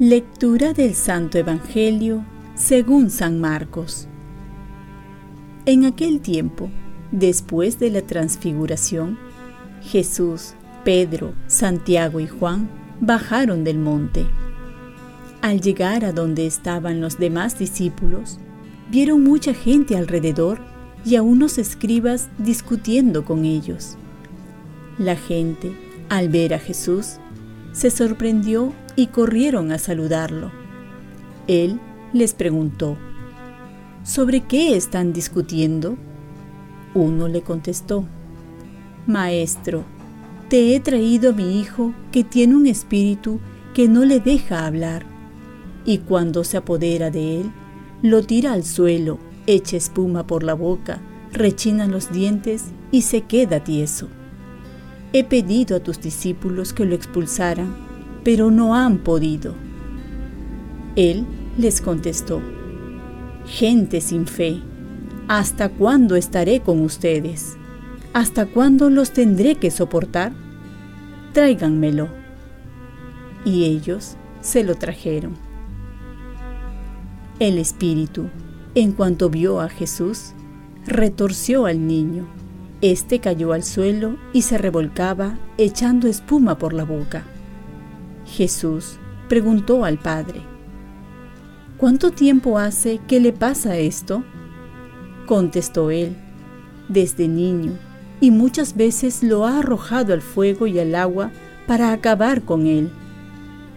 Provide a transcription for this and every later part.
Lectura del Santo Evangelio según San Marcos. En aquel tiempo, después de la transfiguración, Jesús, Pedro, Santiago y Juan bajaron del monte. Al llegar a donde estaban los demás discípulos, vieron mucha gente alrededor y a unos escribas discutiendo con ellos. La gente, al ver a Jesús, se sorprendió y corrieron a saludarlo. Él les preguntó, ¿sobre qué están discutiendo? Uno le contestó, Maestro, te he traído a mi hijo que tiene un espíritu que no le deja hablar, y cuando se apodera de él, lo tira al suelo, echa espuma por la boca, rechina los dientes y se queda tieso. He pedido a tus discípulos que lo expulsaran pero no han podido. Él les contestó, Gente sin fe, ¿hasta cuándo estaré con ustedes? ¿Hasta cuándo los tendré que soportar? Tráiganmelo. Y ellos se lo trajeron. El espíritu, en cuanto vio a Jesús, retorció al niño. Este cayó al suelo y se revolcaba, echando espuma por la boca. Jesús preguntó al Padre, ¿Cuánto tiempo hace que le pasa esto? Contestó él, desde niño, y muchas veces lo ha arrojado al fuego y al agua para acabar con él.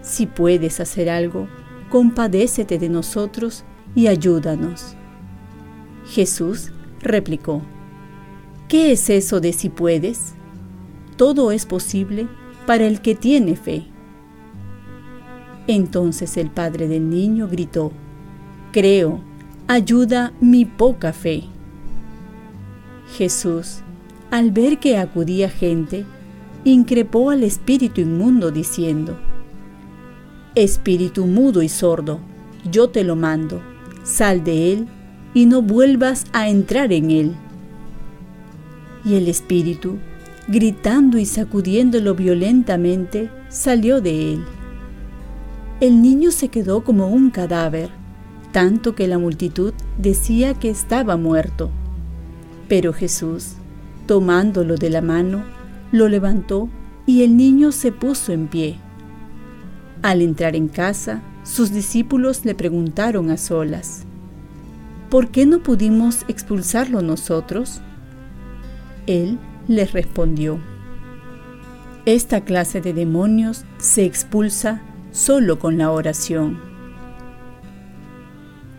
Si puedes hacer algo, compadécete de nosotros y ayúdanos. Jesús replicó, ¿qué es eso de si puedes? Todo es posible para el que tiene fe. Entonces el padre del niño gritó, Creo, ayuda mi poca fe. Jesús, al ver que acudía gente, increpó al espíritu inmundo diciendo, Espíritu mudo y sordo, yo te lo mando, sal de él y no vuelvas a entrar en él. Y el espíritu, gritando y sacudiéndolo violentamente, salió de él el niño se quedó como un cadáver, tanto que la multitud decía que estaba muerto. Pero Jesús, tomándolo de la mano, lo levantó y el niño se puso en pie. Al entrar en casa, sus discípulos le preguntaron a solas, ¿por qué no pudimos expulsarlo nosotros? Él les respondió, esta clase de demonios se expulsa solo con la oración.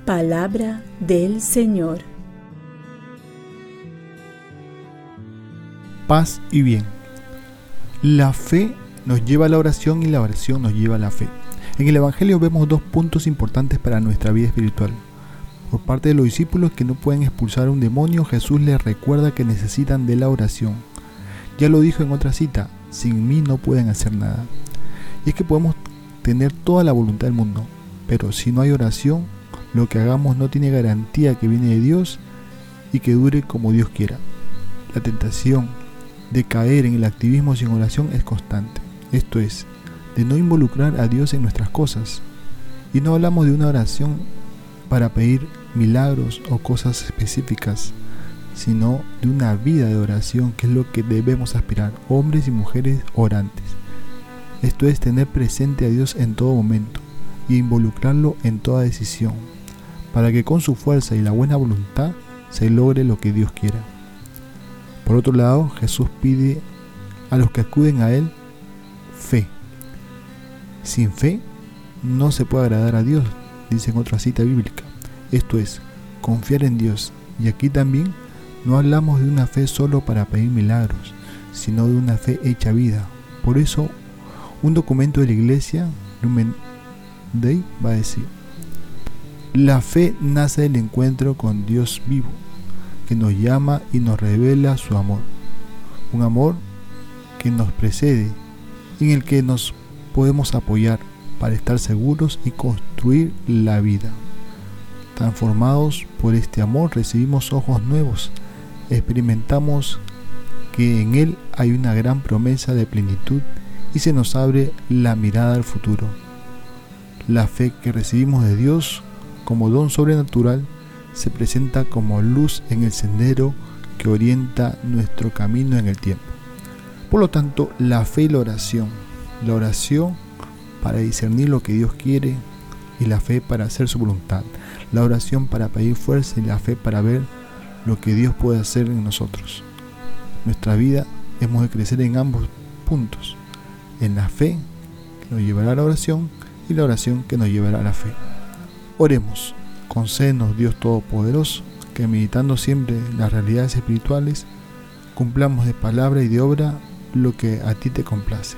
Palabra del Señor. Paz y bien. La fe nos lleva a la oración y la oración nos lleva a la fe. En el Evangelio vemos dos puntos importantes para nuestra vida espiritual. Por parte de los discípulos que no pueden expulsar a un demonio, Jesús les recuerda que necesitan de la oración. Ya lo dijo en otra cita, sin mí no pueden hacer nada. Y es que podemos tener toda la voluntad del mundo, pero si no hay oración, lo que hagamos no tiene garantía que viene de Dios y que dure como Dios quiera. La tentación de caer en el activismo sin oración es constante, esto es, de no involucrar a Dios en nuestras cosas. Y no hablamos de una oración para pedir milagros o cosas específicas, sino de una vida de oración que es lo que debemos aspirar, hombres y mujeres orantes. Esto es tener presente a Dios en todo momento y involucrarlo en toda decisión, para que con su fuerza y la buena voluntad se logre lo que Dios quiera. Por otro lado, Jesús pide a los que acuden a Él. Sin fe no se puede agradar a Dios, dice en otra cita bíblica. Esto es, confiar en Dios. Y aquí también no hablamos de una fe solo para pedir milagros, sino de una fe hecha vida. Por eso un documento de la iglesia, Lumen Dei, va a decir, la fe nace del encuentro con Dios vivo, que nos llama y nos revela su amor. Un amor que nos precede, en el que nos podemos apoyar para estar seguros y construir la vida. Transformados por este amor recibimos ojos nuevos, experimentamos que en Él hay una gran promesa de plenitud y se nos abre la mirada al futuro. La fe que recibimos de Dios como don sobrenatural se presenta como luz en el sendero que orienta nuestro camino en el tiempo. Por lo tanto, la fe y la oración, la oración para discernir lo que Dios quiere y la fe para hacer su voluntad, la oración para pedir fuerza y la fe para ver lo que Dios puede hacer en nosotros. Nuestra vida hemos de crecer en ambos puntos, en la fe que nos llevará a la oración y la oración que nos llevará a la fe. Oremos, concédenos Dios Todopoderoso, que meditando siempre las realidades espirituales, cumplamos de palabra y de obra lo que a ti te complace.